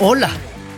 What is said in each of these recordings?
Hola,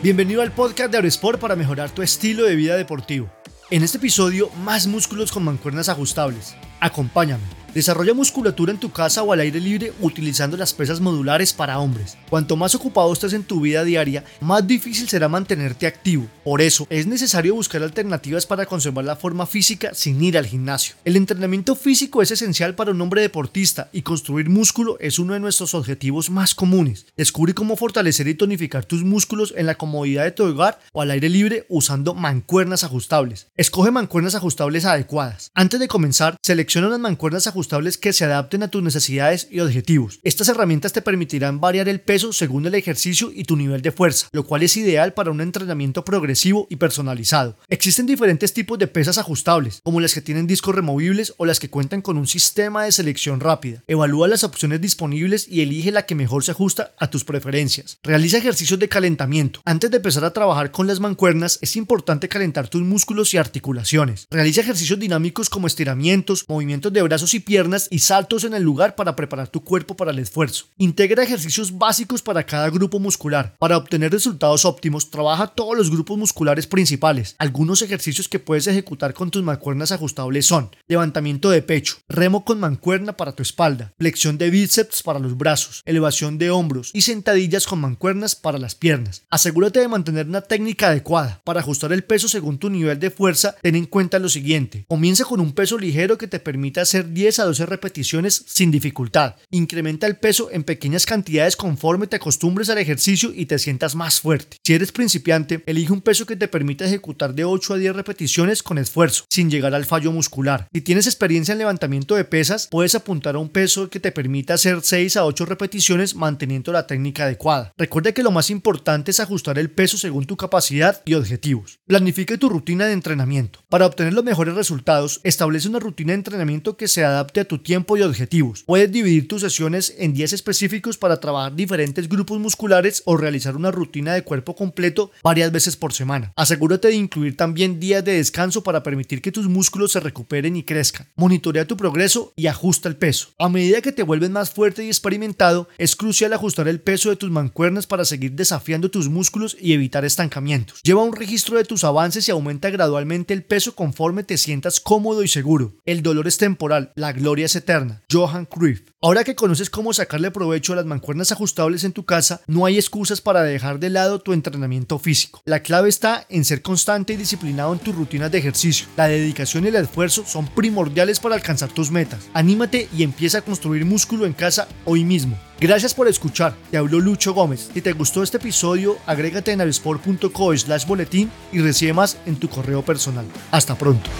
bienvenido al podcast de Aerosport para mejorar tu estilo de vida deportivo. En este episodio, más músculos con mancuernas ajustables. Acompáñame. Desarrolla musculatura en tu casa o al aire libre utilizando las pesas modulares para hombres. Cuanto más ocupado estés en tu vida diaria, más difícil será mantenerte activo. Por eso, es necesario buscar alternativas para conservar la forma física sin ir al gimnasio. El entrenamiento físico es esencial para un hombre deportista y construir músculo es uno de nuestros objetivos más comunes. Descubre cómo fortalecer y tonificar tus músculos en la comodidad de tu hogar o al aire libre usando mancuernas ajustables. Escoge mancuernas ajustables adecuadas. Antes de comenzar, selecciona unas mancuernas ajustables que se adapten a tus necesidades y objetivos. Estas herramientas te permitirán variar el peso según el ejercicio y tu nivel de fuerza, lo cual es ideal para un entrenamiento progresivo y personalizado. Existen diferentes tipos de pesas ajustables, como las que tienen discos removibles o las que cuentan con un sistema de selección rápida. Evalúa las opciones disponibles y elige la que mejor se ajusta a tus preferencias. Realiza ejercicios de calentamiento. Antes de empezar a trabajar con las mancuernas, es importante calentar tus músculos y articulaciones. Realiza ejercicios dinámicos como estiramientos, movimientos de brazos y piernas y saltos en el lugar para preparar tu cuerpo para el esfuerzo. Integra ejercicios básicos para cada grupo muscular. Para obtener resultados óptimos, trabaja todos los grupos musculares principales. Algunos ejercicios que puedes ejecutar con tus mancuernas ajustables son levantamiento de pecho, remo con mancuerna para tu espalda, flexión de bíceps para los brazos, elevación de hombros y sentadillas con mancuernas para las piernas. Asegúrate de mantener una técnica adecuada. Para ajustar el peso según tu nivel de fuerza, ten en cuenta lo siguiente. Comienza con un peso ligero que te permita hacer 10 a 12 repeticiones sin dificultad. Incrementa el peso en pequeñas cantidades conforme te acostumbres al ejercicio y te sientas más fuerte. Si eres principiante, elige un peso que te permita ejecutar de 8 a 10 repeticiones con esfuerzo, sin llegar al fallo muscular. Si tienes experiencia en levantamiento de pesas, puedes apuntar a un peso que te permita hacer 6 a 8 repeticiones manteniendo la técnica adecuada. Recuerda que lo más importante es ajustar el peso según tu capacidad y objetivos. Planifique tu rutina de entrenamiento. Para obtener los mejores resultados, establece una rutina de entrenamiento que se adapte a tu tiempo y objetivos. Puedes dividir tus sesiones en días específicos para trabajar diferentes grupos musculares o realizar una rutina de cuerpo completo varias veces por semana. Asegúrate de incluir también días de descanso para permitir que tus músculos se recuperen y crezcan. Monitorea tu progreso y ajusta el peso. A medida que te vuelves más fuerte y experimentado, es crucial ajustar el peso de tus mancuernas para seguir desafiando tus músculos y evitar estancamientos. Lleva un registro de tus avances y aumenta gradualmente el peso conforme te sientas cómodo y seguro. El dolor es temporal, la gloria es eterna. Johan Cruyff. Ahora que conoces cómo sacarle provecho a las mancuernas ajustables en tu casa, no hay excusas para dejar de lado tu entrenamiento físico. La clave está en ser constante y disciplinado en tus rutinas de ejercicio. La dedicación y el esfuerzo son primordiales para alcanzar tus metas. Anímate y empieza a construir músculo en casa hoy mismo. Gracias por escuchar, te habló Lucho Gómez. Si te gustó este episodio, agrégate en avisport.co slash boletín y recibe más en tu correo personal. Hasta pronto.